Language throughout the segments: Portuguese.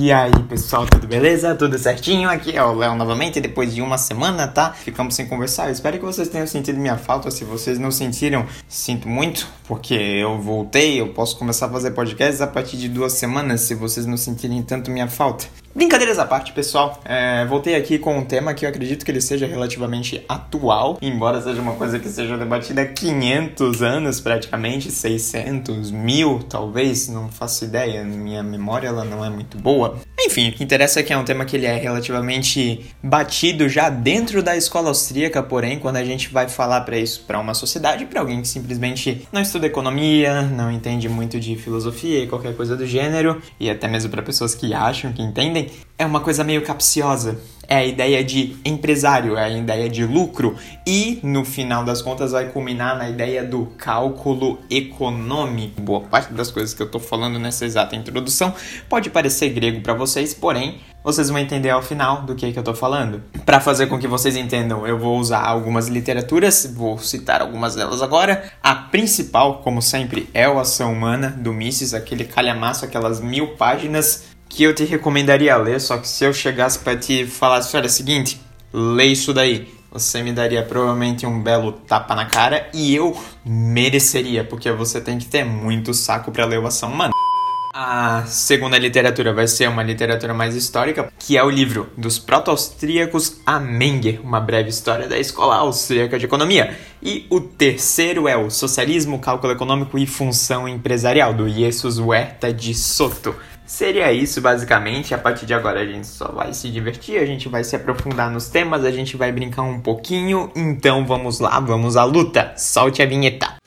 E aí pessoal, tudo beleza? Tudo certinho? Aqui é o Léo novamente, depois de uma semana, tá? Ficamos sem conversar. Eu espero que vocês tenham sentido minha falta. Se vocês não sentiram, sinto muito, porque eu voltei. Eu posso começar a fazer podcasts a partir de duas semanas, se vocês não sentirem tanto minha falta. Brincadeiras à parte, pessoal. É, voltei aqui com um tema que eu acredito que ele seja relativamente atual, embora seja uma coisa que seja debatida há 500 anos praticamente, 600, mil talvez, não faço ideia. Minha memória ela não é muito boa. Enfim, o que interessa é que é um tema que ele é relativamente batido já dentro da escola austríaca, porém, quando a gente vai falar para isso para uma sociedade, para alguém que simplesmente não estuda economia, não entende muito de filosofia e qualquer coisa do gênero, e até mesmo para pessoas que acham que entendem, é uma coisa meio capciosa. É a ideia de empresário, é a ideia de lucro e no final das contas vai culminar na ideia do cálculo econômico. Boa parte das coisas que eu tô falando nessa exata introdução pode parecer grego para vocês, porém vocês vão entender ao final do que, é que eu tô falando. Para fazer com que vocês entendam, eu vou usar algumas literaturas, vou citar algumas delas agora. A principal, como sempre, é o Ação Humana do Mises, aquele calhamaço, aquelas mil páginas que eu te recomendaria ler, só que se eu chegasse para te falar olha, é seguinte, lê isso daí, você me daria provavelmente um belo tapa na cara e eu mereceria, porque você tem que ter muito saco para ler o Ação Humana. A segunda literatura vai ser uma literatura mais histórica, que é o livro dos proto-austríacos a Menger, uma breve história da escola austríaca de economia. E o terceiro é o Socialismo, Cálculo Econômico e Função Empresarial, do Jesus Huerta de Soto. Seria isso, basicamente. A partir de agora a gente só vai se divertir, a gente vai se aprofundar nos temas, a gente vai brincar um pouquinho. Então vamos lá, vamos à luta. Solte a vinheta.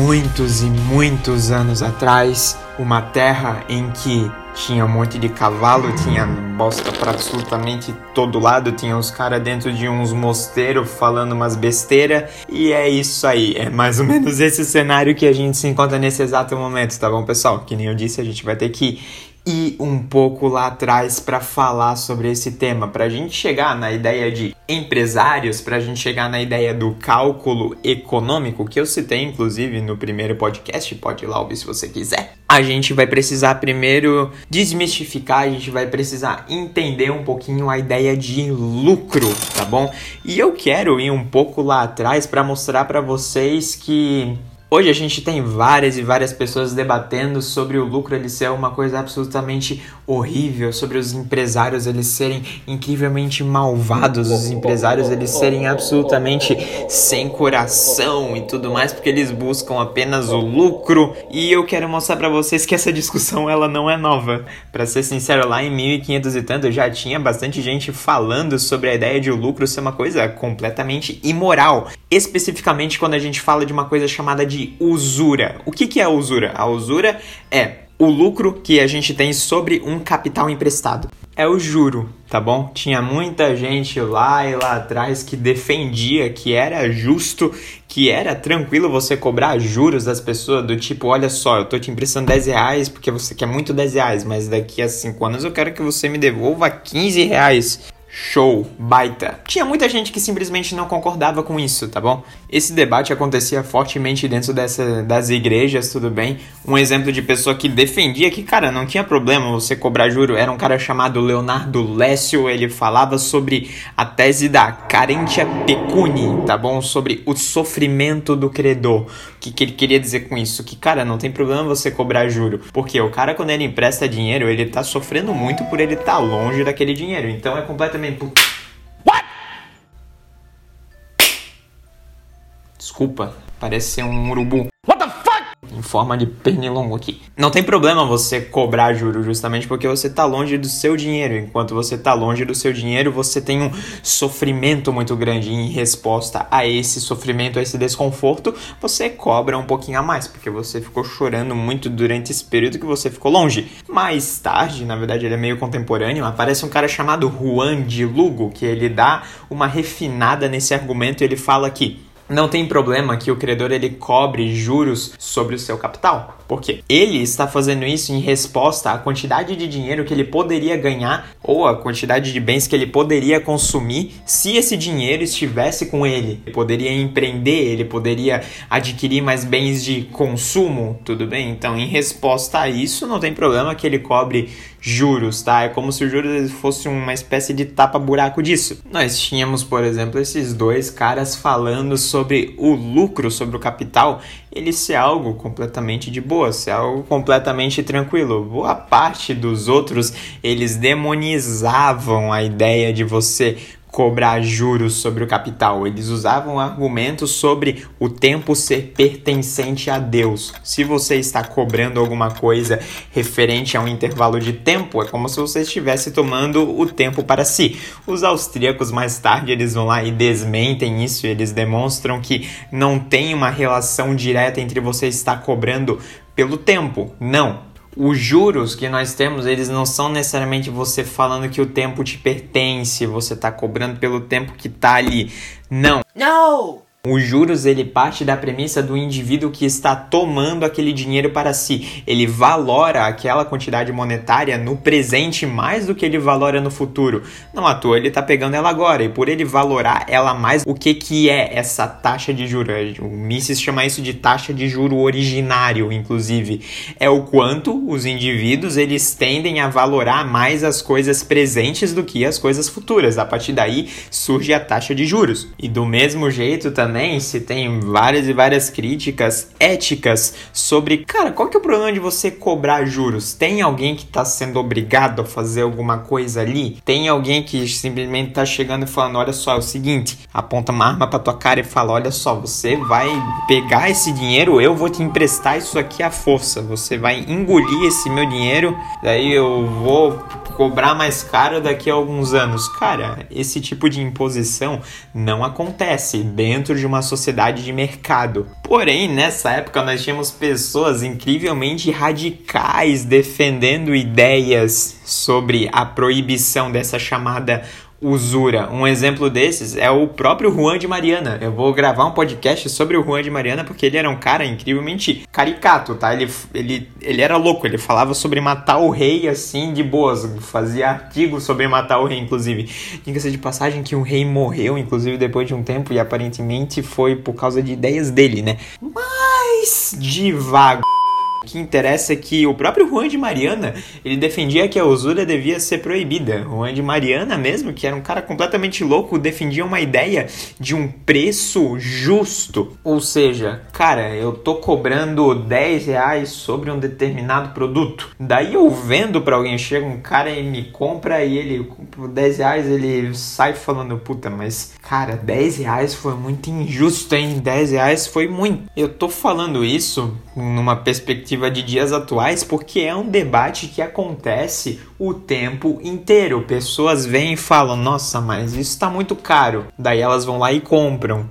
Muitos e muitos anos atrás, uma terra em que tinha um monte de cavalo, tinha bosta pra absolutamente todo lado, tinha uns caras dentro de uns mosteiros falando umas besteira, e é isso aí, é mais ou menos esse cenário que a gente se encontra nesse exato momento, tá bom, pessoal? Que nem eu disse, a gente vai ter que ir um pouco lá atrás para falar sobre esse tema, para a gente chegar na ideia de empresários, para a gente chegar na ideia do cálculo econômico, que eu citei inclusive no primeiro podcast, pode ir lá ouvir se você quiser. A gente vai precisar primeiro desmistificar, a gente vai precisar entender um pouquinho a ideia de lucro, tá bom? E eu quero ir um pouco lá atrás para mostrar para vocês que Hoje a gente tem várias e várias pessoas debatendo sobre o lucro ele ser uma coisa absolutamente horrível, sobre os empresários eles serem incrivelmente malvados, os empresários eles serem absolutamente sem coração e tudo mais, porque eles buscam apenas o lucro. E eu quero mostrar para vocês que essa discussão ela não é nova. Para ser sincero, lá em 1500 e tanto já tinha bastante gente falando sobre a ideia de o lucro ser uma coisa completamente imoral, especificamente quando a gente fala de uma coisa chamada de usura. O que, que é a usura? A usura é o lucro que a gente tem sobre um capital emprestado. É o juro, tá bom? Tinha muita gente lá e lá atrás que defendia que era justo, que era tranquilo você cobrar juros das pessoas, do tipo, olha só, eu tô te emprestando 10 reais porque você quer muito 10 reais, mas daqui a 5 anos eu quero que você me devolva 15 reais. Show, baita. Tinha muita gente que simplesmente não concordava com isso, tá bom? Esse debate acontecia fortemente dentro dessa, das igrejas, tudo bem? Um exemplo de pessoa que defendia que, cara, não tinha problema você cobrar juro era um cara chamado Leonardo Lécio. Ele falava sobre a tese da carentia pecuni, tá bom? Sobre o sofrimento do credor. O que, que ele queria dizer com isso? Que, cara, não tem problema você cobrar juro. Porque o cara, quando ele empresta dinheiro, ele tá sofrendo muito por ele estar tá longe daquele dinheiro. Então é completamente também. What? Desculpa, parece ser um urubu. Em forma de pernilongo aqui. Não tem problema você cobrar juros justamente porque você está longe do seu dinheiro. Enquanto você está longe do seu dinheiro, você tem um sofrimento muito grande. E em resposta a esse sofrimento, a esse desconforto, você cobra um pouquinho a mais, porque você ficou chorando muito durante esse período que você ficou longe. Mais tarde, na verdade ele é meio contemporâneo, aparece um cara chamado Juan de Lugo, que ele dá uma refinada nesse argumento e ele fala que não tem problema que o credor ele cobre juros sobre o seu capital. Porque ele está fazendo isso em resposta à quantidade de dinheiro que ele poderia ganhar ou a quantidade de bens que ele poderia consumir se esse dinheiro estivesse com ele. Ele poderia empreender, ele poderia adquirir mais bens de consumo, tudo bem? Então, em resposta a isso, não tem problema que ele cobre juros, tá? É como se o juros fosse uma espécie de tapa-buraco disso. Nós tínhamos, por exemplo, esses dois caras falando sobre o lucro, sobre o capital, ele ser algo completamente de boa, ser algo completamente tranquilo. Boa parte dos outros, eles demonizavam a ideia de você cobrar juros sobre o capital. Eles usavam argumentos sobre o tempo ser pertencente a Deus. Se você está cobrando alguma coisa referente a um intervalo de tempo, é como se você estivesse tomando o tempo para si. Os austríacos mais tarde eles vão lá e desmentem isso, eles demonstram que não tem uma relação direta entre você estar cobrando pelo tempo. Não, os juros que nós temos, eles não são necessariamente você falando que o tempo te pertence, você está cobrando pelo tempo que está ali. Não. Não! Os juros ele parte da premissa do indivíduo que está tomando aquele dinheiro para si. Ele valora aquela quantidade monetária no presente mais do que ele valora no futuro. Não à toa ele está pegando ela agora e por ele valorar ela mais, o que que é essa taxa de juros? O Mises chama isso de taxa de juro originário, inclusive, é o quanto os indivíduos eles tendem a valorar mais as coisas presentes do que as coisas futuras. A partir daí surge a taxa de juros. E do mesmo jeito também também se tem várias e várias críticas éticas sobre, cara, qual que é o problema de você cobrar juros? Tem alguém que está sendo obrigado a fazer alguma coisa ali? Tem alguém que simplesmente está chegando e falando, olha só, é o seguinte, aponta uma arma para tua cara e fala, olha só, você vai pegar esse dinheiro, eu vou te emprestar isso aqui à força, você vai engolir esse meu dinheiro, daí eu vou cobrar mais caro daqui a alguns anos. Cara, esse tipo de imposição não acontece dentro de uma sociedade de mercado. Porém, nessa época nós tínhamos pessoas incrivelmente radicais defendendo ideias sobre a proibição dessa chamada usura. Um exemplo desses é o próprio Juan de Mariana. Eu vou gravar um podcast sobre o Juan de Mariana porque ele era um cara incrivelmente caricato, tá? Ele, ele, ele era louco, ele falava sobre matar o rei assim de boas, fazia artigos sobre matar o rei, inclusive. Diga-se de passagem que o rei morreu, inclusive depois de um tempo, e aparentemente foi por causa de ideias dele, né? Mas devagar. O que interessa é que o próprio Juan de Mariana, ele defendia que a usura devia ser proibida. Juan de Mariana mesmo, que era um cara completamente louco, defendia uma ideia de um preço justo. Ou seja, cara, eu tô cobrando 10 reais sobre um determinado produto. Daí eu vendo para alguém, chega um cara e me compra e ele, por 10 reais, ele sai falando, puta, mas cara, 10 reais foi muito injusto, hein? 10 reais foi muito. Eu tô falando isso numa perspectiva de dias atuais, porque é um debate que acontece o tempo inteiro. Pessoas vêm e falam: "Nossa, mas isso está muito caro". Daí elas vão lá e compram.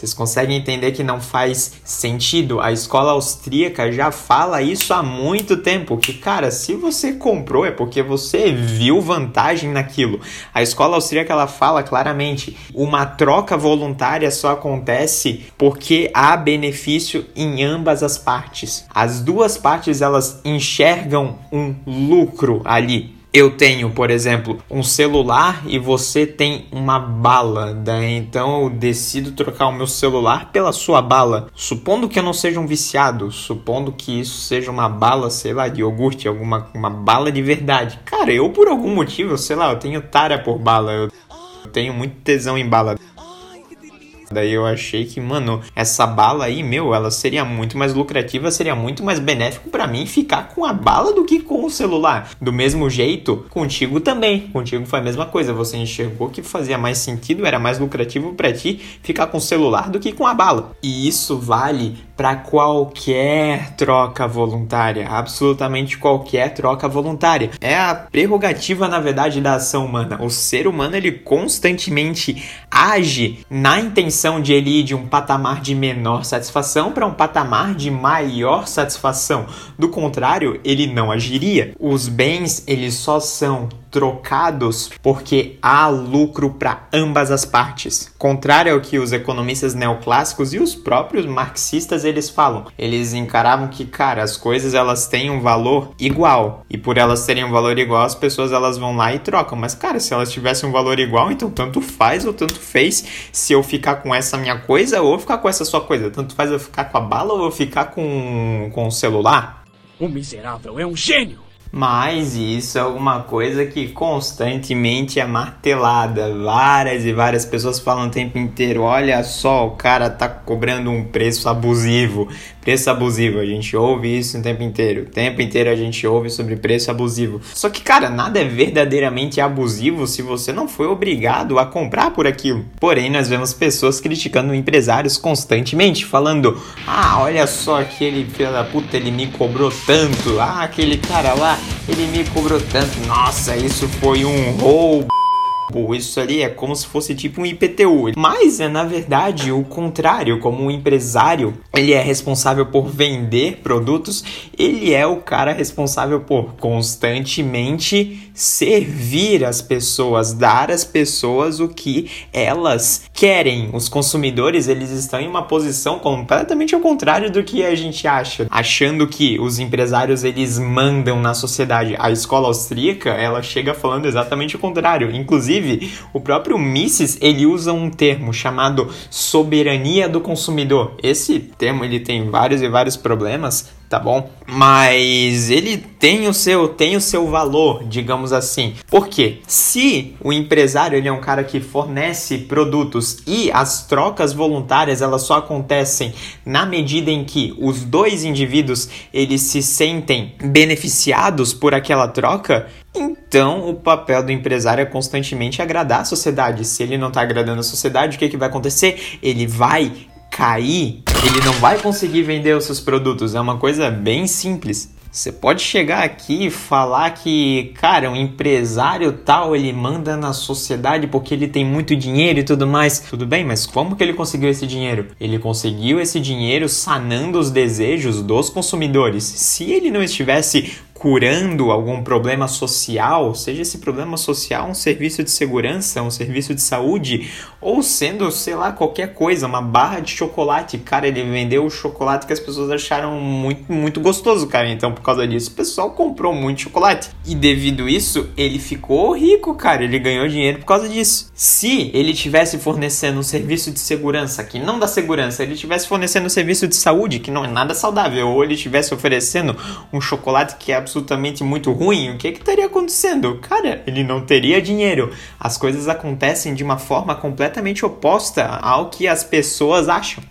Vocês conseguem entender que não faz sentido? A escola austríaca já fala isso há muito tempo, que cara, se você comprou é porque você viu vantagem naquilo. A escola austríaca ela fala claramente, uma troca voluntária só acontece porque há benefício em ambas as partes. As duas partes elas enxergam um lucro ali eu tenho, por exemplo, um celular e você tem uma bala, daí então eu decido trocar o meu celular pela sua bala. Supondo que eu não seja um viciado, supondo que isso seja uma bala, sei lá, de iogurte, alguma uma bala de verdade. Cara, eu por algum motivo, sei lá, eu tenho tara por bala, eu tenho muito tesão em bala. Daí eu achei que, mano, essa bala aí, meu, ela seria muito mais lucrativa, seria muito mais benéfico para mim ficar com a bala do que com o celular. Do mesmo jeito, contigo também. Contigo foi a mesma coisa. Você enxergou que fazia mais sentido, era mais lucrativo para ti ficar com o celular do que com a bala. E isso vale para qualquer troca voluntária, absolutamente qualquer troca voluntária. É a prerrogativa, na verdade, da ação humana. O ser humano ele constantemente age na intenção de ele ir de um patamar de menor satisfação para um patamar de maior satisfação. Do contrário, ele não agiria. Os bens eles só são trocados porque há lucro para ambas as partes. Contrário ao que os economistas neoclássicos e os próprios marxistas eles falam. Eles encaravam que, cara, as coisas elas têm um valor igual e por elas terem um valor igual, as pessoas elas vão lá e trocam. Mas cara, se elas tivessem um valor igual, então tanto faz ou tanto fez se eu ficar com essa minha coisa ou ficar com essa sua coisa. Tanto faz eu ficar com a bala ou eu ficar com com o celular. O miserável é um gênio. Mas isso é alguma coisa que constantemente é martelada. Várias e várias pessoas falam o tempo inteiro: olha só, o cara tá cobrando um preço abusivo. Preço abusivo, a gente ouve isso o tempo inteiro. O tempo inteiro a gente ouve sobre preço abusivo. Só que, cara, nada é verdadeiramente abusivo se você não foi obrigado a comprar por aquilo. Porém, nós vemos pessoas criticando empresários constantemente, falando: ah, olha só aquele filho da puta, ele me cobrou tanto. Ah, aquele cara lá ele me cobrou tanto. Nossa, isso foi um roubo. Isso ali é como se fosse tipo um IPTU. Mas é na verdade o contrário, como um empresário, ele é responsável por vender produtos, ele é o cara responsável por constantemente servir as pessoas, dar às pessoas o que elas querem. Os consumidores, eles estão em uma posição completamente ao contrário do que a gente acha, achando que os empresários eles mandam na sociedade. A escola austríaca, ela chega falando exatamente o contrário. Inclusive, o próprio Mises, ele usa um termo chamado soberania do consumidor. Esse termo ele tem vários e vários problemas, tá bom? Mas ele tem o seu tem o seu valor, digamos assim. Por quê? Se o empresário ele é um cara que fornece produtos e as trocas voluntárias elas só acontecem na medida em que os dois indivíduos eles se sentem beneficiados por aquela troca, então, o papel do empresário é constantemente agradar a sociedade. Se ele não está agradando a sociedade, o que, que vai acontecer? Ele vai cair, ele não vai conseguir vender os seus produtos. É uma coisa bem simples. Você pode chegar aqui e falar que, cara, um empresário tal, ele manda na sociedade porque ele tem muito dinheiro e tudo mais. Tudo bem, mas como que ele conseguiu esse dinheiro? Ele conseguiu esse dinheiro sanando os desejos dos consumidores. Se ele não estivesse curando algum problema social, seja esse problema social um serviço de segurança, um serviço de saúde, ou sendo, sei lá, qualquer coisa, uma barra de chocolate. Cara, ele vendeu o chocolate que as pessoas acharam muito, muito gostoso, cara. Então, por causa disso, o pessoal comprou muito chocolate. E devido isso, ele ficou rico, cara. Ele ganhou dinheiro por causa disso. Se ele tivesse fornecendo um serviço de segurança que não dá segurança, ele tivesse fornecendo um serviço de saúde que não é nada saudável, ou ele tivesse oferecendo um chocolate que é absolutamente muito ruim, o que, que estaria acontecendo? Cara, ele não teria dinheiro. As coisas acontecem de uma forma completamente oposta ao que as pessoas acham.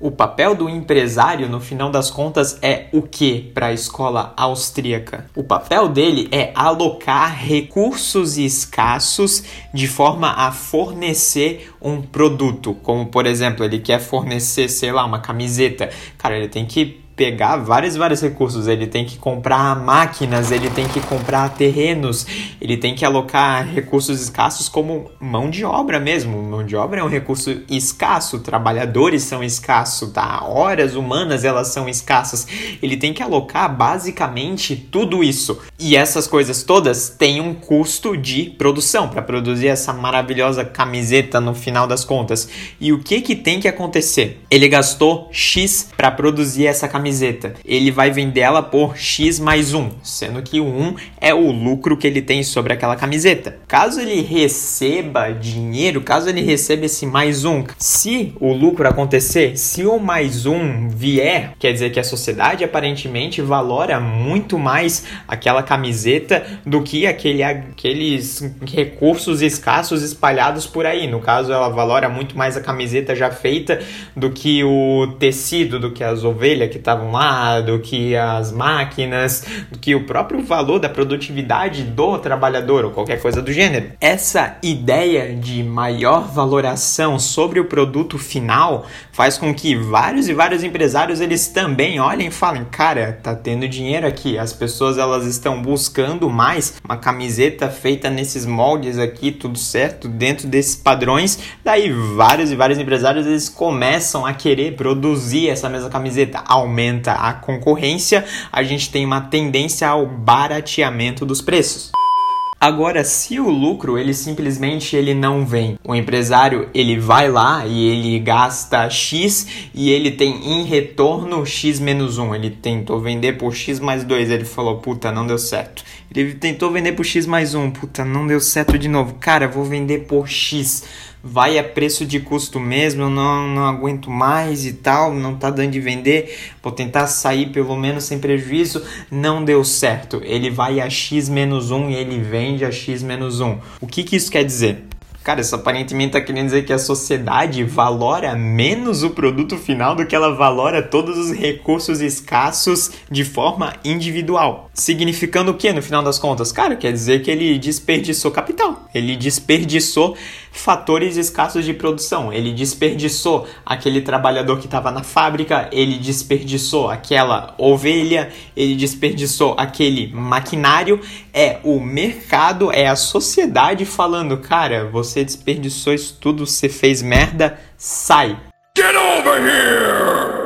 O papel do empresário, no final das contas, é o que para a escola austríaca? O papel dele é alocar recursos escassos de forma a fornecer um produto. Como, por exemplo, ele quer fornecer, sei lá, uma camiseta. Cara, ele tem que pegar vários vários recursos. Ele tem que comprar máquinas, ele tem que comprar terrenos, ele tem que alocar recursos escassos como mão de obra mesmo. Mão de obra é um recurso escasso, trabalhadores são escassos, tá? Horas humanas elas são escassas. Ele tem que alocar basicamente tudo isso. E essas coisas todas têm um custo de produção para produzir essa maravilhosa camiseta no final das contas. E o que que tem que acontecer? Ele gastou X para produzir essa camiseta camiseta. Ele vai vender ela por X mais 1, sendo que o 1 é o lucro que ele tem sobre aquela camiseta. Caso ele receba dinheiro, caso ele receba esse mais 1, se o lucro acontecer, se o mais 1 vier, quer dizer que a sociedade aparentemente valora muito mais aquela camiseta do que aquele, aqueles recursos escassos espalhados por aí. No caso, ela valora muito mais a camiseta já feita do que o tecido, do que as ovelhas que estavam estavam lá, do que as máquinas, do que o próprio valor da produtividade do trabalhador ou qualquer coisa do gênero. Essa ideia de maior valoração sobre o produto final faz com que vários e vários empresários eles também olhem e falem, cara, tá tendo dinheiro aqui, as pessoas elas estão buscando mais uma camiseta feita nesses moldes aqui, tudo certo, dentro desses padrões. Daí vários e vários empresários eles começam a querer produzir essa mesma camiseta, aumenta a concorrência, a gente tem uma tendência ao barateamento dos preços. Agora, se o lucro ele simplesmente ele não vem, o empresário ele vai lá e ele gasta X e ele tem em retorno X menos 1. Ele tentou vender por X mais 2, ele falou, puta, não deu certo. Ele tentou vender por X mais 1, puta, não deu certo de novo. Cara, vou vender por X vai a preço de custo mesmo, eu não, não aguento mais e tal, não tá dando de vender, vou tentar sair pelo menos sem prejuízo, não deu certo. Ele vai a x menos 1 e ele vende a x menos 1. O que, que isso quer dizer? Cara, isso aparentemente está querendo dizer que a sociedade valora menos o produto final do que ela valora todos os recursos escassos de forma individual. Significando o que no final das contas? Cara, quer dizer que ele desperdiçou capital. Ele desperdiçou fatores escassos de produção. Ele desperdiçou aquele trabalhador que estava na fábrica, ele desperdiçou aquela ovelha, ele desperdiçou aquele maquinário. É o mercado, é a sociedade falando, cara, você desperdiçou isso tudo, você fez merda, sai. Get over here!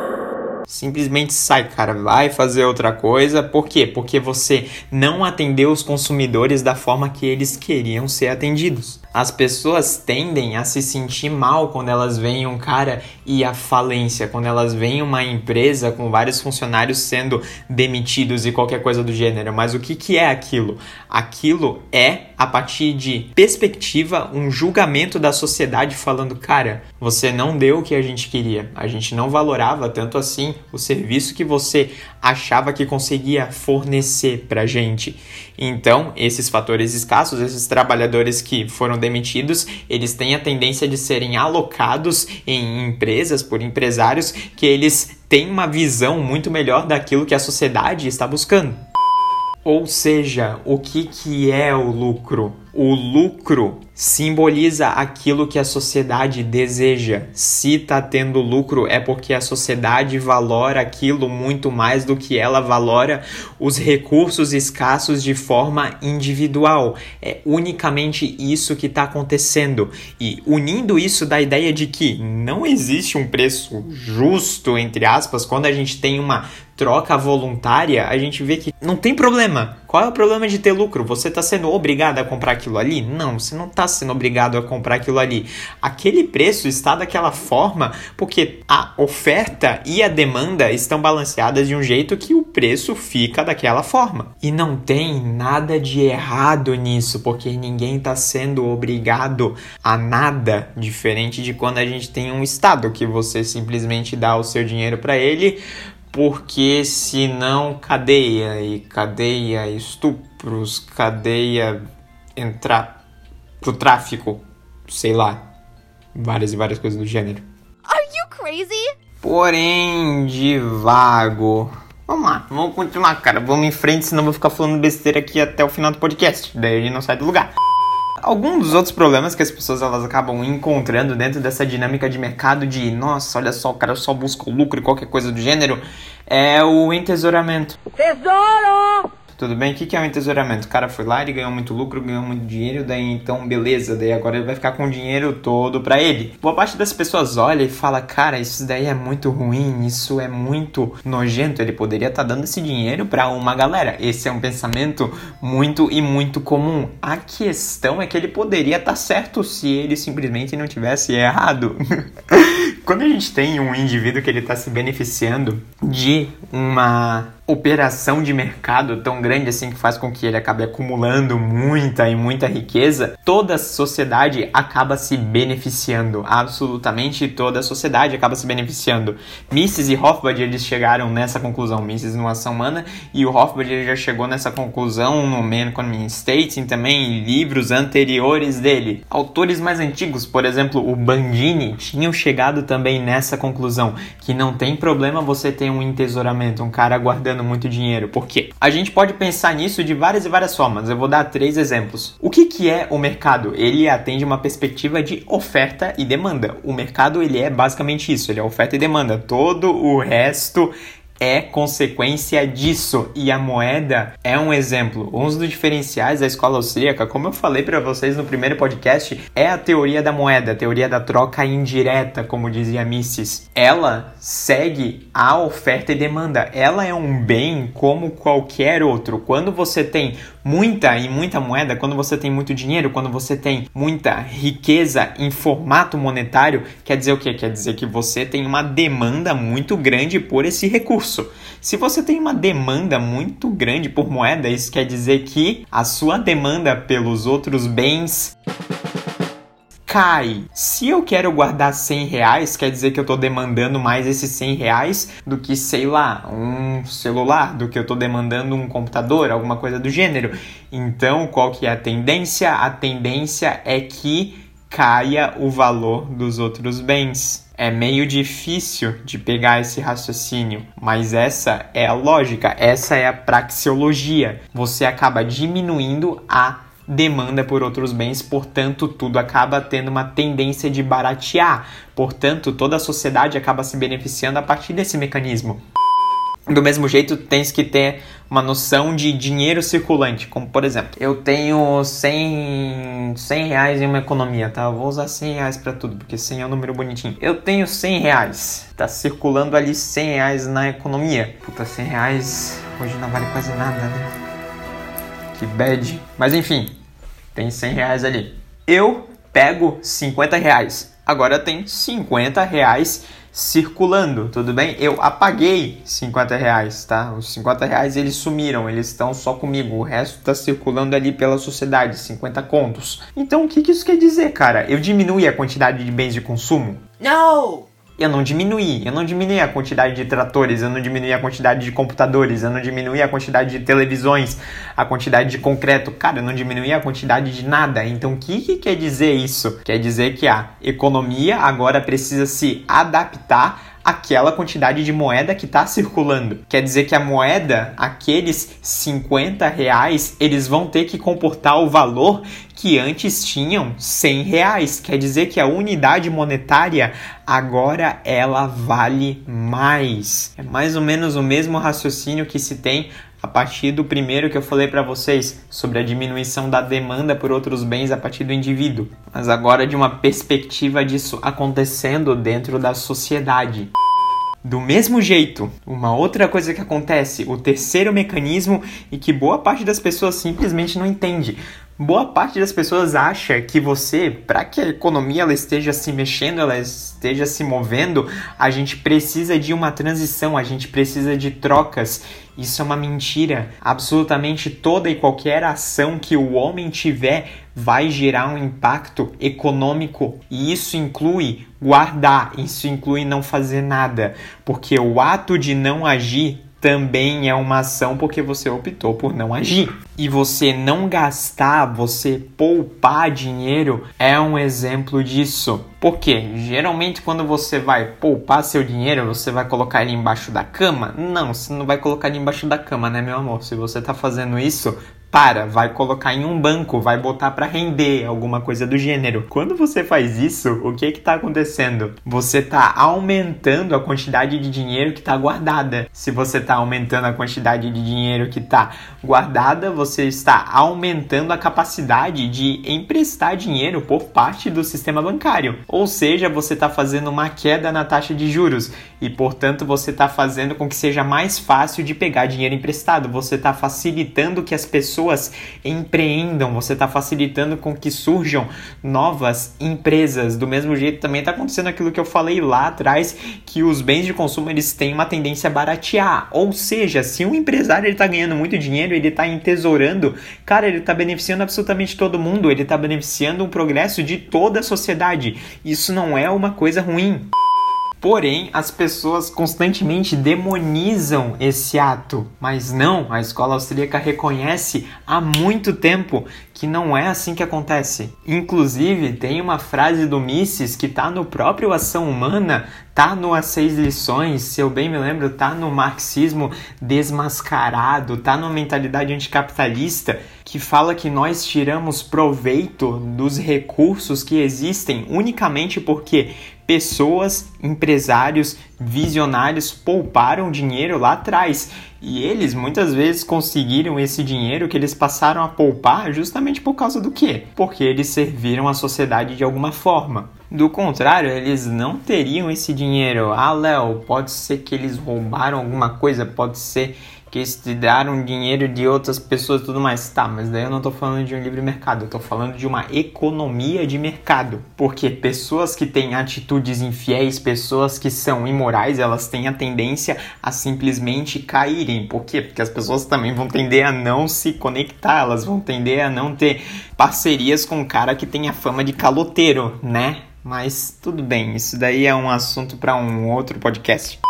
Simplesmente sai, cara, vai fazer outra coisa. Por quê? Porque você não atendeu os consumidores da forma que eles queriam ser atendidos. As pessoas tendem a se sentir mal quando elas veem um cara ir à falência, quando elas veem uma empresa com vários funcionários sendo demitidos e qualquer coisa do gênero. Mas o que, que é aquilo? Aquilo é, a partir de perspectiva, um julgamento da sociedade falando: cara, você não deu o que a gente queria, a gente não valorava tanto assim o serviço que você achava que conseguia fornecer pra gente. Então, esses fatores escassos, esses trabalhadores que foram demitidos, eles têm a tendência de serem alocados em empresas por empresários que eles têm uma visão muito melhor daquilo que a sociedade está buscando. Ou seja, o que, que é o lucro? O lucro simboliza aquilo que a sociedade deseja. Se está tendo lucro, é porque a sociedade valora aquilo muito mais do que ela valora os recursos escassos de forma individual. É unicamente isso que está acontecendo. E unindo isso da ideia de que não existe um preço justo, entre aspas, quando a gente tem uma troca voluntária, a gente vê que não tem problema. Qual é o problema de ter lucro? Você está sendo obrigado a comprar aquilo ali? Não, você não está sendo obrigado a comprar aquilo ali. Aquele preço está daquela forma porque a oferta e a demanda estão balanceadas de um jeito que o preço fica daquela forma. E não tem nada de errado nisso, porque ninguém está sendo obrigado a nada diferente de quando a gente tem um estado que você simplesmente dá o seu dinheiro para ele porque senão cadeia e cadeia estupros, cadeia entrar pro tráfico, sei lá, várias e várias coisas do gênero. Are you crazy? Porém, vago. Vamos lá, vamos continuar, cara. Vamos em frente, senão eu vou ficar falando besteira aqui até o final do podcast. Daí a gente não sai do lugar. Alguns dos outros problemas que as pessoas elas acabam encontrando dentro dessa dinâmica de mercado de nossa, olha só, o cara só busca lucro e qualquer coisa do gênero é o entesouramento. Tesouro! Tudo bem? O que é um entesouramento? O cara foi lá, ele ganhou muito lucro, ganhou muito dinheiro, daí então beleza, daí agora ele vai ficar com o dinheiro todo para ele. Boa parte das pessoas olha e fala, cara, isso daí é muito ruim, isso é muito nojento, ele poderia estar tá dando esse dinheiro para uma galera. Esse é um pensamento muito e muito comum. A questão é que ele poderia estar tá certo se ele simplesmente não tivesse errado. Quando a gente tem um indivíduo que ele está se beneficiando de uma operação de mercado tão grande assim que faz com que ele acabe acumulando muita e muita riqueza, toda a sociedade acaba se beneficiando. Absolutamente toda a sociedade acaba se beneficiando. Mises e Hofbard eles chegaram nessa conclusão, Mises no Ação Humana e o Hofbard ele já chegou nessa conclusão no Man Economy State e também em livros anteriores dele. Autores mais antigos, por exemplo, o Bandini, tinham chegado também também nessa conclusão que não tem problema você ter um entesouramento, um cara guardando muito dinheiro. Por quê? A gente pode pensar nisso de várias e várias formas. Eu vou dar três exemplos. O que, que é o mercado? Ele atende uma perspectiva de oferta e demanda. O mercado ele é basicamente isso, ele é oferta e demanda. Todo o resto é consequência disso e a moeda é um exemplo. Um dos diferenciais da escola austríaca, como eu falei para vocês no primeiro podcast, é a teoria da moeda, a teoria da troca indireta, como dizia Mises. Ela segue a oferta e demanda. Ela é um bem como qualquer outro. Quando você tem muita e muita moeda, quando você tem muito dinheiro, quando você tem muita riqueza em formato monetário, quer dizer o quê? Quer dizer que você tem uma demanda muito grande por esse recurso. Se você tem uma demanda muito grande por moeda, isso quer dizer que a sua demanda pelos outros bens cai. Se eu quero guardar 100 reais, quer dizer que eu estou demandando mais esses 100 reais do que, sei lá, um celular, do que eu estou demandando um computador, alguma coisa do gênero. Então, qual que é a tendência? A tendência é que caia o valor dos outros bens. É meio difícil de pegar esse raciocínio, mas essa é a lógica, essa é a praxeologia. Você acaba diminuindo a demanda por outros bens, portanto, tudo acaba tendo uma tendência de baratear. Portanto, toda a sociedade acaba se beneficiando a partir desse mecanismo. Do mesmo jeito, tens que ter uma noção de dinheiro circulante, como por exemplo, eu tenho 100, 100 reais em uma economia, tá? Eu vou usar 100 reais pra tudo, porque 100 é um número bonitinho. Eu tenho 100 reais, tá circulando ali 100 reais na economia. Puta, 100 reais hoje não vale quase nada, né? que bad. Mas enfim, tem 100 reais ali. Eu pego 50 reais. Agora tem 50 reais circulando, tudo bem? Eu apaguei 50 reais, tá? Os 50 reais eles sumiram, eles estão só comigo. O resto está circulando ali pela sociedade, 50 contos. Então o que, que isso quer dizer, cara? Eu diminui a quantidade de bens de consumo? Não! Eu não diminuí. Eu não diminuí a quantidade de tratores, eu não diminuí a quantidade de computadores, eu não diminuí a quantidade de televisões, a quantidade de concreto. Cara, eu não diminuí a quantidade de nada. Então, o que, que quer dizer isso? Quer dizer que a economia agora precisa se adaptar aquela quantidade de moeda que está circulando. Quer dizer que a moeda, aqueles 50 reais, eles vão ter que comportar o valor que antes tinham 100 reais. Quer dizer que a unidade monetária agora ela vale mais. É mais ou menos o mesmo raciocínio que se tem a partir do primeiro que eu falei para vocês sobre a diminuição da demanda por outros bens a partir do indivíduo, mas agora de uma perspectiva disso acontecendo dentro da sociedade. Do mesmo jeito, uma outra coisa que acontece, o terceiro mecanismo e que boa parte das pessoas simplesmente não entende. Boa parte das pessoas acha que você, para que a economia ela esteja se mexendo, ela esteja se movendo, a gente precisa de uma transição, a gente precisa de trocas. Isso é uma mentira. Absolutamente toda e qualquer ação que o homem tiver vai gerar um impacto econômico e isso inclui guardar, isso inclui não fazer nada, porque o ato de não agir também é uma ação porque você optou por não agir. E você não gastar, você poupar dinheiro é um exemplo disso. Porque geralmente quando você vai poupar seu dinheiro, você vai colocar ele embaixo da cama? Não, você não vai colocar ele embaixo da cama, né, meu amor? Se você tá fazendo isso, para, vai colocar em um banco, vai botar para render, alguma coisa do gênero. Quando você faz isso, o que que tá acontecendo? Você tá aumentando a quantidade de dinheiro que tá guardada. Se você tá aumentando a quantidade de dinheiro que tá guardada, você está aumentando a capacidade de emprestar dinheiro por parte do sistema bancário. Ou seja, você está fazendo uma queda na taxa de juros e, portanto, você está fazendo com que seja mais fácil de pegar dinheiro emprestado. Você está facilitando que as pessoas empreendam, você está facilitando com que surjam novas empresas. Do mesmo jeito, também está acontecendo aquilo que eu falei lá atrás, que os bens de consumo eles têm uma tendência a baratear. Ou seja, se um empresário está ganhando muito dinheiro, ele está entesourando, cara, ele está beneficiando absolutamente todo mundo, ele está beneficiando o progresso de toda a sociedade. Isso não é uma coisa ruim. Porém, as pessoas constantemente demonizam esse ato. Mas não, a escola austríaca reconhece há muito tempo que não é assim que acontece. Inclusive, tem uma frase do Mises que está no próprio Ação Humana, tá no As Seis Lições, se eu bem me lembro, tá no Marxismo Desmascarado, tá numa mentalidade anticapitalista que fala que nós tiramos proveito dos recursos que existem unicamente porque pessoas, empresários, visionários pouparam dinheiro lá atrás. E eles muitas vezes conseguiram esse dinheiro que eles passaram a poupar justamente por causa do quê? Porque eles serviram a sociedade de alguma forma. Do contrário, eles não teriam esse dinheiro. Ah, Léo, pode ser que eles roubaram alguma coisa, pode ser que estudaram dinheiro de outras pessoas e tudo mais. Tá, mas daí eu não estou falando de um livre mercado, eu tô falando de uma economia de mercado. Porque pessoas que têm atitudes infiéis, pessoas que são imorais, elas têm a tendência a simplesmente caírem. Por quê? Porque as pessoas também vão tender a não se conectar, elas vão tender a não ter parcerias com um cara que tem a fama de caloteiro, né? Mas tudo bem, isso daí é um assunto para um outro podcast.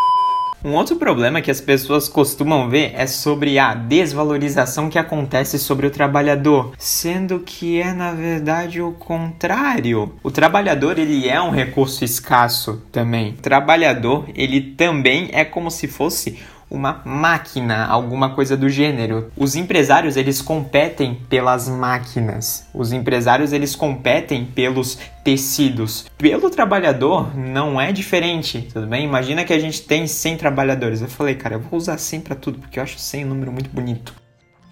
Um outro problema que as pessoas costumam ver é sobre a desvalorização que acontece sobre o trabalhador, sendo que é na verdade o contrário. O trabalhador ele é um recurso escasso também. O trabalhador ele também é como se fosse uma máquina, alguma coisa do gênero. Os empresários eles competem pelas máquinas. Os empresários eles competem pelos tecidos. Pelo trabalhador não é diferente, tudo bem? Imagina que a gente tem 100 trabalhadores. Eu falei, cara, eu vou usar 100 para tudo porque eu acho 100 um número muito bonito.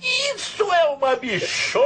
Isso é uma bichona!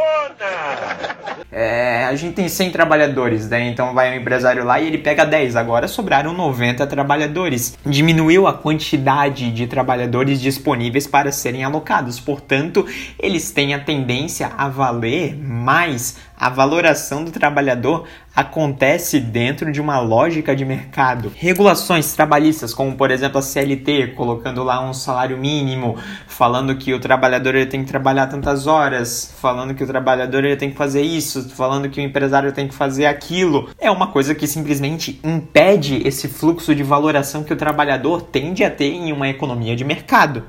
É, a gente tem 100 trabalhadores, né? Então vai um empresário lá e ele pega 10. Agora sobraram 90 trabalhadores. Diminuiu a quantidade de trabalhadores disponíveis para serem alocados. Portanto, eles têm a tendência a valer mais a valoração do trabalhador acontece dentro de uma lógica de mercado. Regulações trabalhistas, como por exemplo a CLT, colocando lá um salário mínimo, falando que o trabalhador ele tem que trabalhar tantas horas, falando que o trabalhador ele tem que fazer isso, falando que o empresário tem que fazer aquilo, é uma coisa que simplesmente impede esse fluxo de valoração que o trabalhador tende a ter em uma economia de mercado.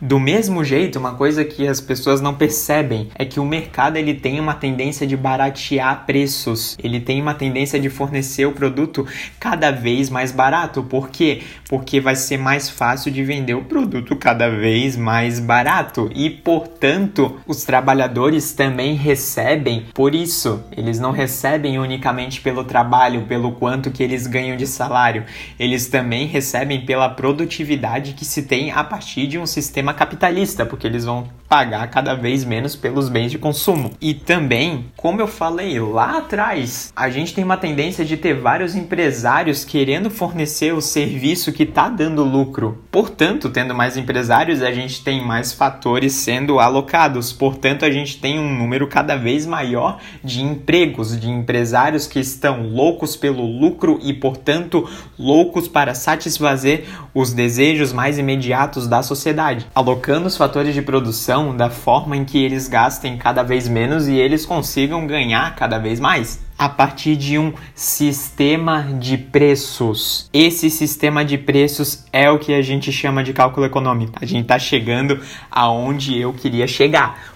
Do mesmo jeito, uma coisa que as pessoas não percebem é que o mercado ele tem uma tendência de baratear preços. Ele tem uma tendência de fornecer o produto cada vez mais barato. Por quê? Porque vai ser mais fácil de vender o produto cada vez mais barato e, portanto, os trabalhadores também recebem por isso. Eles não recebem unicamente pelo trabalho, pelo quanto que eles ganham de salário. Eles também recebem pela produtividade que se tem a partir de um sistema sistema capitalista, porque eles vão pagar cada vez menos pelos bens de consumo. E também, como eu falei lá atrás, a gente tem uma tendência de ter vários empresários querendo fornecer o serviço que está dando lucro. Portanto, tendo mais empresários, a gente tem mais fatores sendo alocados. Portanto, a gente tem um número cada vez maior de empregos, de empresários que estão loucos pelo lucro e, portanto, loucos para satisfazer os desejos mais imediatos da sociedade alocando os fatores de produção da forma em que eles gastem cada vez menos e eles consigam ganhar cada vez mais a partir de um sistema de preços. Esse sistema de preços é o que a gente chama de cálculo econômico. A gente está chegando aonde eu queria chegar.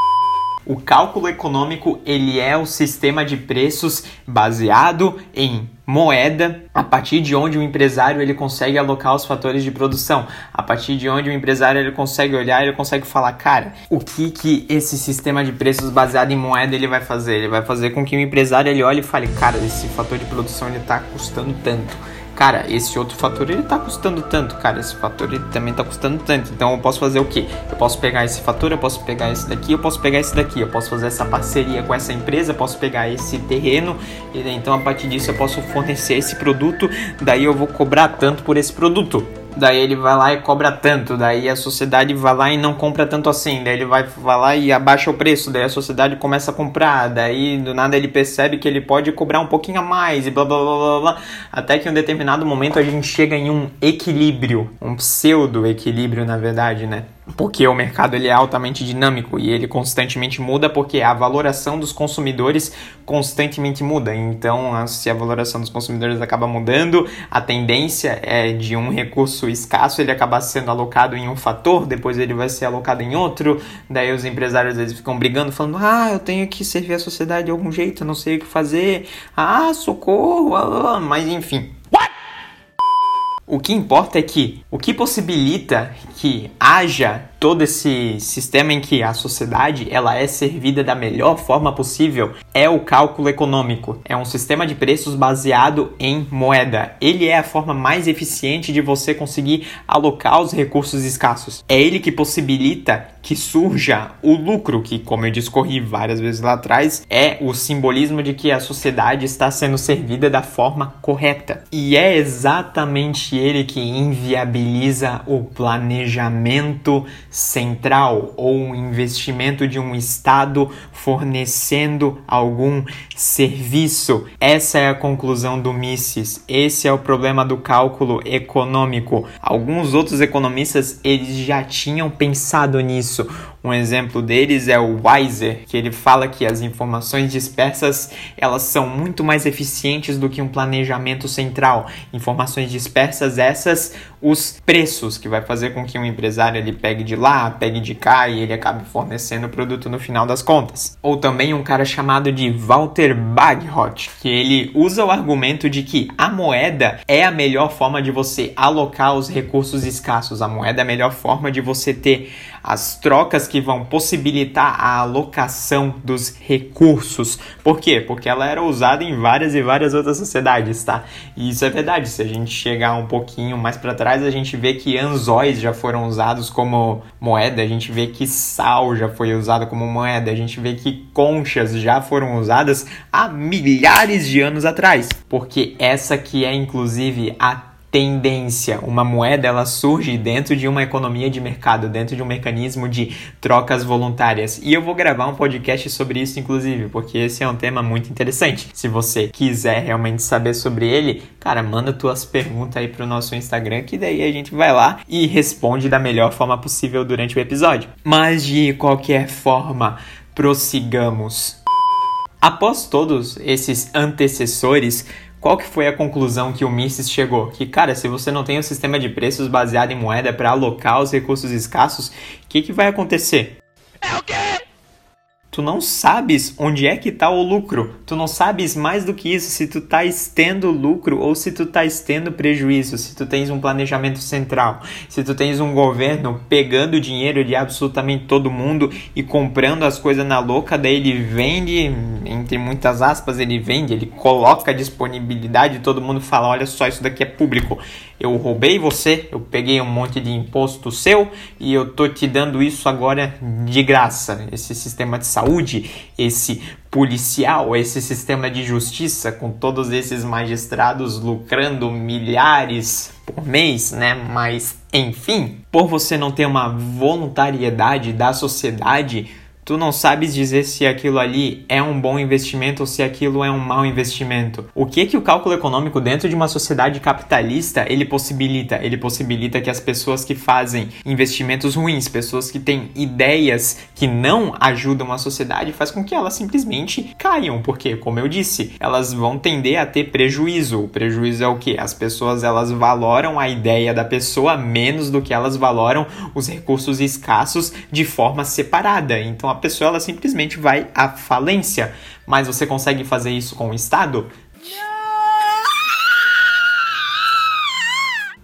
O cálculo econômico ele é o sistema de preços baseado em moeda, a partir de onde o empresário ele consegue alocar os fatores de produção, a partir de onde o empresário ele consegue olhar, ele consegue falar, cara, o que que esse sistema de preços baseado em moeda ele vai fazer? Ele vai fazer com que o empresário ele olhe e fale, cara, esse fator de produção ele está custando tanto cara, esse outro fator ele tá custando tanto, cara, esse fator ele também tá custando tanto. Então eu posso fazer o quê? Eu posso pegar esse fator, eu posso pegar esse daqui, eu posso pegar esse daqui, eu posso fazer essa parceria com essa empresa, posso pegar esse terreno, e então a partir disso eu posso fornecer esse produto, daí eu vou cobrar tanto por esse produto daí ele vai lá e cobra tanto, daí a sociedade vai lá e não compra tanto assim, daí ele vai, vai lá e abaixa o preço, daí a sociedade começa a comprar, daí do nada ele percebe que ele pode cobrar um pouquinho a mais e blá blá blá blá, blá. Até que em um determinado momento a gente chega em um equilíbrio, um pseudo equilíbrio na verdade, né? Porque o mercado ele é altamente dinâmico e ele constantemente muda porque a valoração dos consumidores constantemente muda. Então, se a valoração dos consumidores acaba mudando, a tendência é de um recurso escasso ele acabar sendo alocado em um fator, depois ele vai ser alocado em outro. Daí os empresários eles ficam brigando, falando: "Ah, eu tenho que servir a sociedade de algum jeito, eu não sei o que fazer. Ah, socorro!" Mas enfim, o que importa é que o que possibilita que haja todo esse sistema em que a sociedade ela é servida da melhor forma possível é o cálculo econômico. É um sistema de preços baseado em moeda. Ele é a forma mais eficiente de você conseguir alocar os recursos escassos. É ele que possibilita que surja o lucro, que, como eu discorri várias vezes lá atrás, é o simbolismo de que a sociedade está sendo servida da forma correta. E é exatamente ele que inviabiliza o planejamento central ou um investimento de um Estado fornecendo algum serviço. Essa é a conclusão do Mises. Esse é o problema do cálculo econômico. Alguns outros economistas eles já tinham pensado nisso. Um exemplo deles é o Weiser, que ele fala que as informações dispersas elas são muito mais eficientes do que um planejamento central. Informações dispersas essas, os preços que vai fazer com que um empresário ele pegue de lá, pegue de cá e ele acabe fornecendo o produto no final das contas. Ou também um cara chamado de Walter Baghot, que ele usa o argumento de que a moeda é a melhor forma de você alocar os recursos escassos. A moeda é a melhor forma de você ter as trocas que vão possibilitar a alocação dos recursos. Por quê? Porque ela era usada em várias e várias outras sociedades, tá? E isso é verdade. Se a gente chegar um pouquinho mais para trás, a gente vê que anzóis já foram usados como moeda, a gente vê que sal já foi usado como moeda, a gente vê que conchas já foram usadas há milhares de anos atrás, porque essa que é inclusive a tendência. Uma moeda ela surge dentro de uma economia de mercado, dentro de um mecanismo de trocas voluntárias. E eu vou gravar um podcast sobre isso, inclusive, porque esse é um tema muito interessante. Se você quiser realmente saber sobre ele, cara, manda tuas perguntas aí pro nosso Instagram, que daí a gente vai lá e responde da melhor forma possível durante o episódio. Mas de qualquer forma, prossigamos. Após todos esses antecessores, qual que foi a conclusão que o Mises chegou? Que, cara, se você não tem um sistema de preços baseado em moeda para alocar os recursos escassos, o que, que vai acontecer? É o quê? Tu não sabes onde é que tá o lucro. Tu não sabes mais do que isso se tu tá estendo lucro ou se tu tá estendo prejuízo, se tu tens um planejamento central, se tu tens um governo pegando dinheiro de absolutamente todo mundo e comprando as coisas na louca, daí ele vende, entre muitas aspas, ele vende, ele coloca a disponibilidade, todo mundo fala, olha só, isso daqui é público eu roubei você, eu peguei um monte de imposto seu e eu tô te dando isso agora de graça. Esse sistema de saúde, esse policial, esse sistema de justiça com todos esses magistrados lucrando milhares por mês, né? Mas enfim, por você não ter uma voluntariedade da sociedade tu não sabes dizer se aquilo ali é um bom investimento ou se aquilo é um mau investimento. O que que o cálculo econômico dentro de uma sociedade capitalista ele possibilita? Ele possibilita que as pessoas que fazem investimentos ruins, pessoas que têm ideias que não ajudam a sociedade, faz com que elas simplesmente caiam, porque como eu disse, elas vão tender a ter prejuízo. O prejuízo é o que? As pessoas elas valoram a ideia da pessoa menos do que elas valoram os recursos escassos de forma separada. Então a pessoa ela simplesmente vai à falência. Mas você consegue fazer isso com o Estado?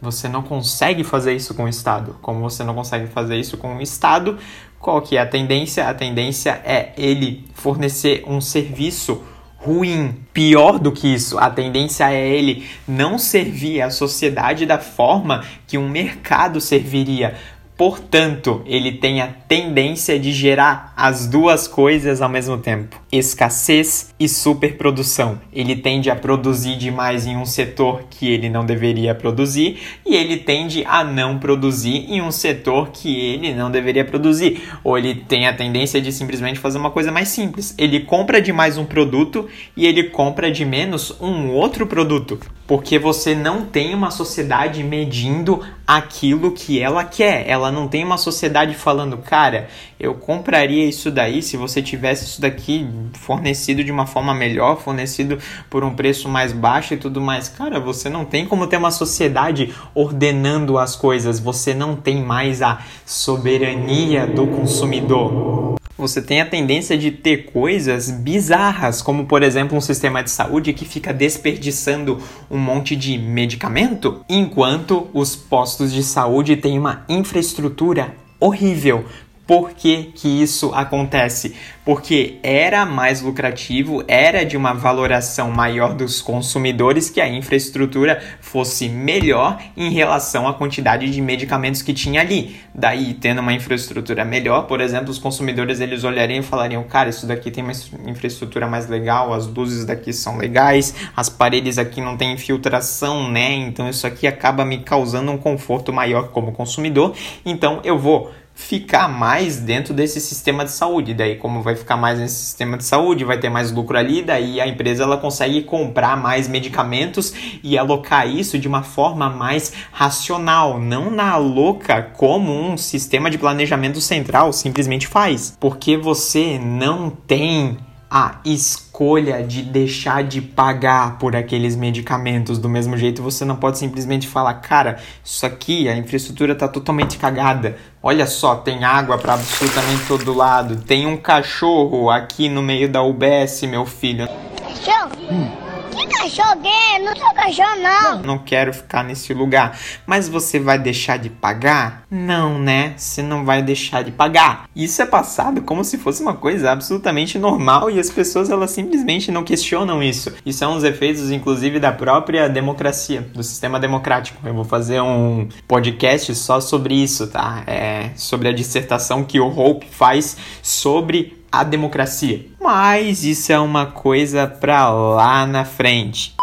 Você não consegue fazer isso com o Estado. Como você não consegue fazer isso com o Estado, qual que é a tendência? A tendência é ele fornecer um serviço ruim. Pior do que isso, a tendência é ele não servir à sociedade da forma que um mercado serviria. Portanto, ele tem a tendência de gerar as duas coisas ao mesmo tempo: escassez e superprodução. Ele tende a produzir demais em um setor que ele não deveria produzir e ele tende a não produzir em um setor que ele não deveria produzir. Ou ele tem a tendência de simplesmente fazer uma coisa mais simples: ele compra demais um produto e ele compra de menos um outro produto. Porque você não tem uma sociedade medindo aquilo que ela quer. Ela não tem uma sociedade falando, cara, eu compraria isso daí se você tivesse isso daqui fornecido de uma forma melhor, fornecido por um preço mais baixo e tudo mais. Cara, você não tem como ter uma sociedade ordenando as coisas. Você não tem mais a soberania do consumidor você tem a tendência de ter coisas bizarras, como por exemplo um sistema de saúde que fica desperdiçando um monte de medicamento, enquanto os postos de saúde têm uma infraestrutura horrível, por que, que isso acontece? Porque era mais lucrativo, era de uma valoração maior dos consumidores que a infraestrutura fosse melhor em relação à quantidade de medicamentos que tinha ali. Daí, tendo uma infraestrutura melhor, por exemplo, os consumidores eles olhariam e falariam: cara, isso daqui tem uma infraestrutura mais legal, as luzes daqui são legais, as paredes aqui não tem infiltração, né? Então isso aqui acaba me causando um conforto maior como consumidor. Então eu vou ficar mais dentro desse sistema de saúde. Daí, como vai ficar mais nesse sistema de saúde, vai ter mais lucro ali, daí a empresa ela consegue comprar mais medicamentos e alocar isso de uma forma mais racional, não na louca como um sistema de planejamento central simplesmente faz. Porque você não tem a escolha de deixar de pagar por aqueles medicamentos. Do mesmo jeito, você não pode simplesmente falar, cara, isso aqui, a infraestrutura está totalmente cagada. Olha só, tem água para absolutamente todo lado. Tem um cachorro aqui no meio da UBS, meu filho. Cachorro? Hum cachorro gay, não sou cachorro não. Não quero ficar nesse lugar. Mas você vai deixar de pagar? Não, né? Você não vai deixar de pagar. Isso é passado como se fosse uma coisa absolutamente normal e as pessoas elas simplesmente não questionam isso. Isso é uns efeitos inclusive da própria democracia, do sistema democrático. Eu vou fazer um podcast só sobre isso, tá? É sobre a dissertação que o Hope faz sobre a democracia. Mas isso é uma coisa para lá na frente.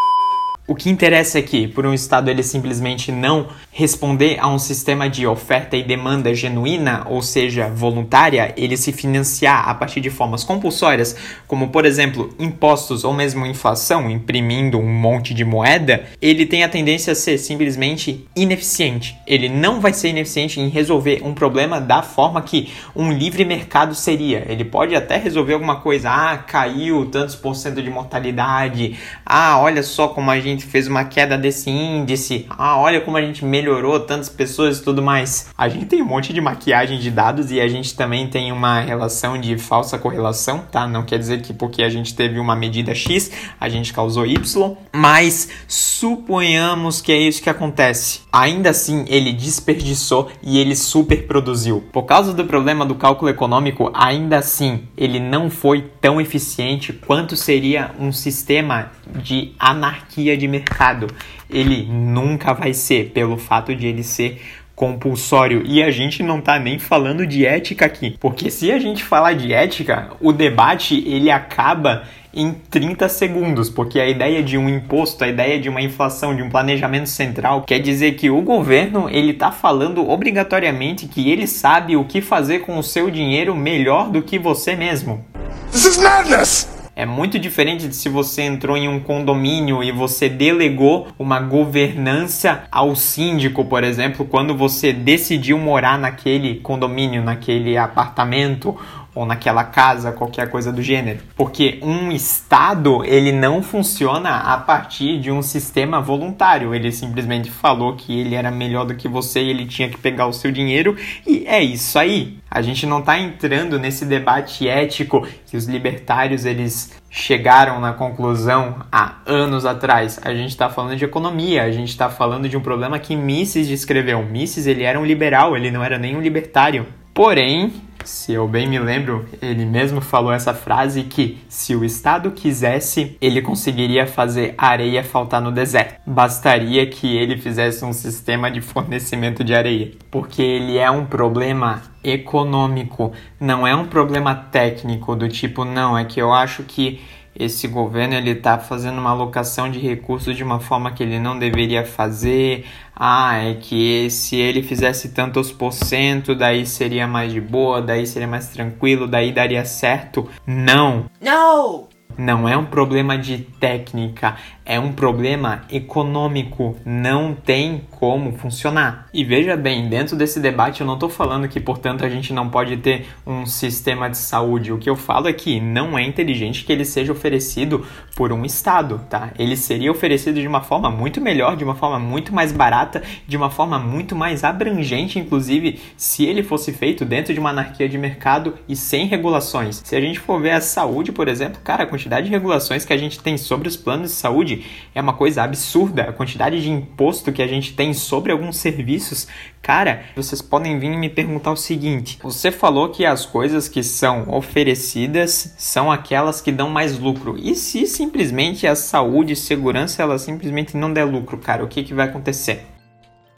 O que interessa é que, por um Estado ele simplesmente não responder a um sistema de oferta e demanda genuína, ou seja, voluntária, ele se financiar a partir de formas compulsórias, como por exemplo impostos ou mesmo inflação, imprimindo um monte de moeda, ele tem a tendência a ser simplesmente ineficiente. Ele não vai ser ineficiente em resolver um problema da forma que um livre mercado seria. Ele pode até resolver alguma coisa, ah, caiu tantos por cento de mortalidade, ah, olha só como a gente gente fez uma queda desse índice. Ah, olha como a gente melhorou tantas pessoas e tudo mais. A gente tem um monte de maquiagem de dados e a gente também tem uma relação de falsa correlação, tá? Não quer dizer que porque a gente teve uma medida X, a gente causou Y, mas suponhamos que é isso que acontece. Ainda assim, ele desperdiçou e ele superproduziu. Por causa do problema do cálculo econômico, ainda assim, ele não foi tão eficiente quanto seria um sistema de anarquia de de mercado. Ele nunca vai ser, pelo fato de ele ser compulsório. E a gente não tá nem falando de ética aqui, porque se a gente falar de ética, o debate ele acaba em 30 segundos, porque a ideia de um imposto, a ideia de uma inflação, de um planejamento central, quer dizer que o governo ele tá falando obrigatoriamente que ele sabe o que fazer com o seu dinheiro melhor do que você mesmo. This is madness! É muito diferente de se você entrou em um condomínio e você delegou uma governança ao síndico, por exemplo, quando você decidiu morar naquele condomínio, naquele apartamento ou naquela casa, qualquer coisa do gênero. Porque um estado, ele não funciona a partir de um sistema voluntário. Ele simplesmente falou que ele era melhor do que você e ele tinha que pegar o seu dinheiro e é isso aí. A gente não está entrando nesse debate ético que os libertários eles chegaram na conclusão há anos atrás. A gente está falando de economia, a gente está falando de um problema que Mises descreveu. Mises ele era um liberal, ele não era nem um libertário. Porém, se eu bem me lembro, ele mesmo falou essa frase que se o Estado quisesse, ele conseguiria fazer areia faltar no deserto. Bastaria que ele fizesse um sistema de fornecimento de areia, porque ele é um problema econômico, não é um problema técnico do tipo não, é que eu acho que esse governo ele está fazendo uma alocação de recursos de uma forma que ele não deveria fazer. Ah, é que se ele fizesse tantos por cento, daí seria mais de boa, daí seria mais tranquilo, daí daria certo. Não. Não. Não é um problema de técnica, é um problema econômico. Não tem como funcionar. E veja bem, dentro desse debate eu não estou falando que, portanto, a gente não pode ter um sistema de saúde. O que eu falo é que não é inteligente que ele seja oferecido por um Estado, tá? Ele seria oferecido de uma forma muito melhor, de uma forma muito mais barata, de uma forma muito mais abrangente, inclusive, se ele fosse feito dentro de uma anarquia de mercado e sem regulações. Se a gente for ver a saúde, por exemplo, cara, quantidade de regulações que a gente tem sobre os planos de saúde é uma coisa absurda. A quantidade de imposto que a gente tem sobre alguns serviços, cara, vocês podem vir me perguntar o seguinte: você falou que as coisas que são oferecidas são aquelas que dão mais lucro. E se simplesmente a saúde e segurança ela simplesmente não der lucro, cara, o que, que vai acontecer?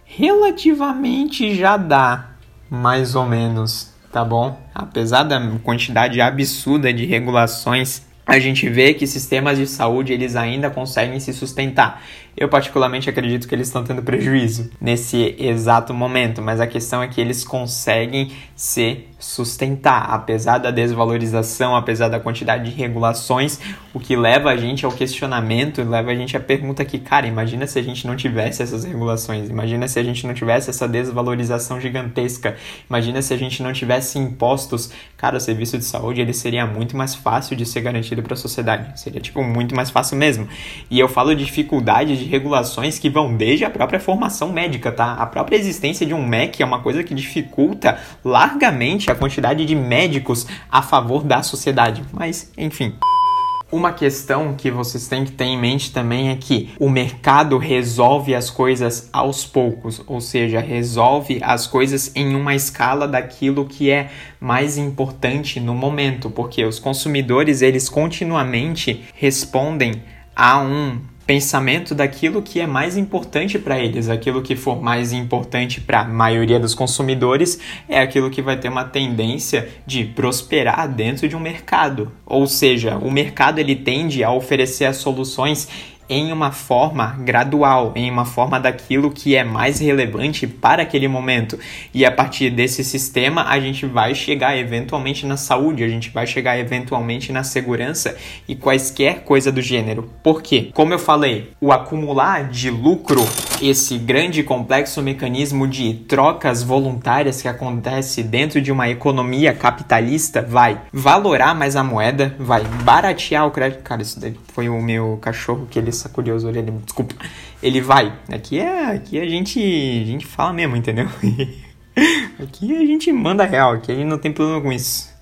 Relativamente já dá, mais ou menos, tá bom? Apesar da quantidade absurda de regulações a gente vê que sistemas de saúde eles ainda conseguem se sustentar. Eu particularmente acredito que eles estão tendo prejuízo nesse exato momento, mas a questão é que eles conseguem se sustentar, apesar da desvalorização, apesar da quantidade de regulações, o que leva a gente ao questionamento, leva a gente à pergunta que, cara, imagina se a gente não tivesse essas regulações, imagina se a gente não tivesse essa desvalorização gigantesca, imagina se a gente não tivesse impostos, cara, o serviço de saúde ele seria muito mais fácil de ser garantido para a sociedade, seria tipo muito mais fácil mesmo. E eu falo de dificuldade de regulações que vão desde a própria formação médica, tá? A própria existência de um MEC é uma coisa que dificulta largamente a quantidade de médicos a favor da sociedade. Mas, enfim. Uma questão que vocês têm que ter em mente também é que o mercado resolve as coisas aos poucos, ou seja, resolve as coisas em uma escala daquilo que é mais importante no momento, porque os consumidores eles continuamente respondem a um pensamento daquilo que é mais importante para eles. Aquilo que for mais importante para a maioria dos consumidores é aquilo que vai ter uma tendência de prosperar dentro de um mercado. Ou seja, o mercado ele tende a oferecer as soluções em uma forma gradual, em uma forma daquilo que é mais relevante para aquele momento. E a partir desse sistema, a gente vai chegar eventualmente na saúde, a gente vai chegar eventualmente na segurança e quaisquer coisa do gênero. Por quê? Como eu falei, o acumular de lucro, esse grande complexo mecanismo de trocas voluntárias que acontece dentro de uma economia capitalista, vai valorar mais a moeda, vai baratear o crédito. Cara, isso daí foi o meu cachorro que ele sacudiu as orelhas, desculpa. Ele vai. Aqui é, aqui a gente, a gente fala mesmo, entendeu? aqui a gente manda real, aqui a gente não tem problema com isso.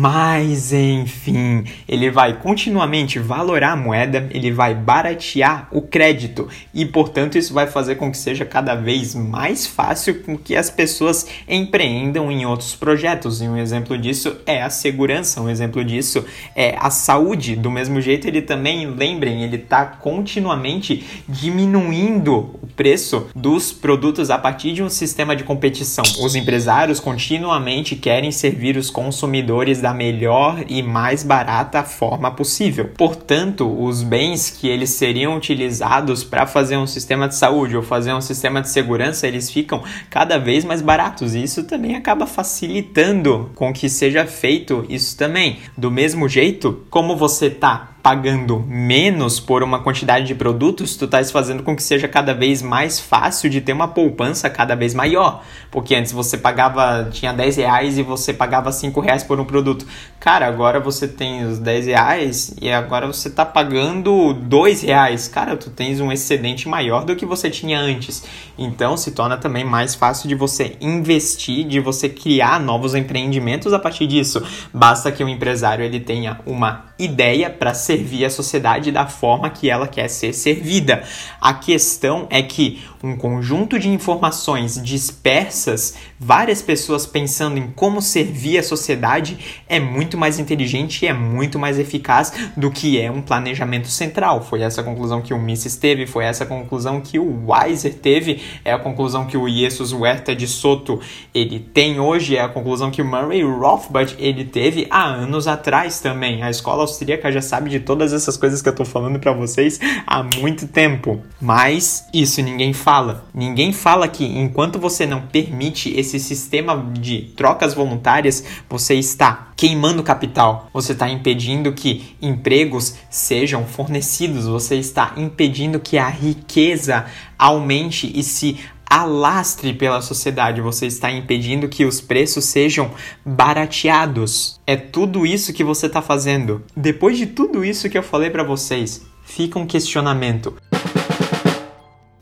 Mas enfim, ele vai continuamente valorar a moeda, ele vai baratear o crédito e, portanto, isso vai fazer com que seja cada vez mais fácil com que as pessoas empreendam em outros projetos. E um exemplo disso é a segurança, um exemplo disso é a saúde. Do mesmo jeito, ele também, lembrem, ele está continuamente diminuindo o preço dos produtos a partir de um sistema de competição. Os empresários continuamente querem servir os consumidores da melhor e mais barata forma possível. Portanto, os bens que eles seriam utilizados para fazer um sistema de saúde ou fazer um sistema de segurança, eles ficam cada vez mais baratos e isso também acaba facilitando com que seja feito isso também. Do mesmo jeito, como você tá pagando menos por uma quantidade de produtos, tu estás fazendo com que seja cada vez mais fácil de ter uma poupança cada vez maior. Porque antes você pagava, tinha 10 reais e você pagava 5 reais por um produto. Cara, agora você tem os 10 reais e agora você tá pagando 2 reais. Cara, tu tens um excedente maior do que você tinha antes. Então se torna também mais fácil de você investir, de você criar novos empreendimentos a partir disso. Basta que o empresário ele tenha uma ideia para servir a sociedade da forma que ela quer ser servida. A questão é que um conjunto de informações dispersas, várias pessoas pensando em como servir a sociedade, é muito mais inteligente e é muito mais eficaz do que é um planejamento central. Foi essa conclusão que o Mises teve, foi essa conclusão que o Weiser teve, é a conclusão que o Jesus Huerta de Soto ele tem hoje, é a conclusão que o Murray Rothbard ele teve há anos atrás também. A escola austríaca já sabe de todas essas coisas que eu tô falando para vocês há muito tempo. Mas isso ninguém fala. Ninguém fala que enquanto você não permite esse sistema de trocas voluntárias, você está queimando capital. Você está impedindo que empregos sejam fornecidos, você está impedindo que a riqueza aumente e se alastre pela sociedade, você está impedindo que os preços sejam barateados. É tudo isso que você está fazendo. Depois de tudo isso que eu falei para vocês, fica um questionamento.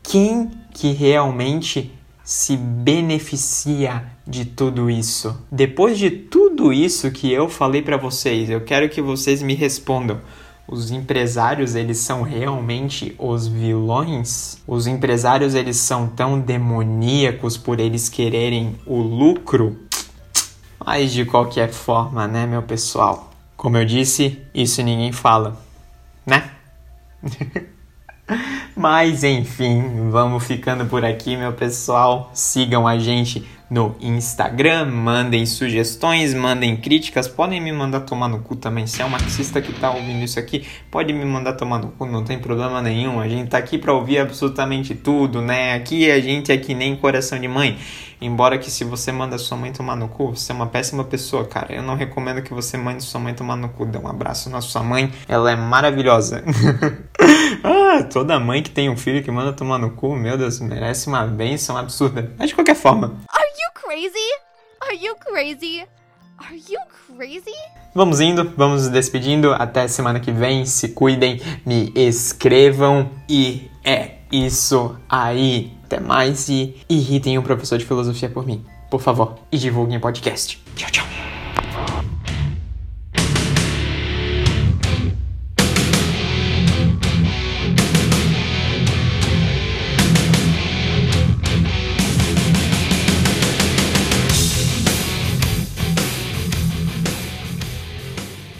Quem que realmente se beneficia de tudo isso? Depois de tudo isso que eu falei para vocês, eu quero que vocês me respondam os empresários eles são realmente os vilões? Os empresários eles são tão demoníacos por eles quererem o lucro? Mas de qualquer forma, né, meu pessoal? Como eu disse, isso ninguém fala, né? Mas enfim, vamos ficando por aqui, meu pessoal. Sigam a gente no Instagram, mandem sugestões, mandem críticas, podem me mandar tomar no cu também. Se é um marxista que tá ouvindo isso aqui, pode me mandar tomar no cu, não tem problema nenhum. A gente tá aqui para ouvir absolutamente tudo, né? Aqui a gente é que nem coração de mãe. Embora que se você manda sua mãe tomar no cu, você é uma péssima pessoa, cara. Eu não recomendo que você mande sua mãe tomar no cu. Dê um abraço na sua mãe, ela é maravilhosa. ah, toda mãe que tem um filho que manda tomar no cu, meu Deus, merece uma benção absurda. Mas de qualquer forma. Are you crazy? Are you crazy? Are you crazy? Vamos indo, vamos nos despedindo. Até semana que vem. Se cuidem, me escrevam e é isso aí. Até mais e irritem o professor de filosofia por mim. Por favor, e divulguem o podcast. Tchau, tchau.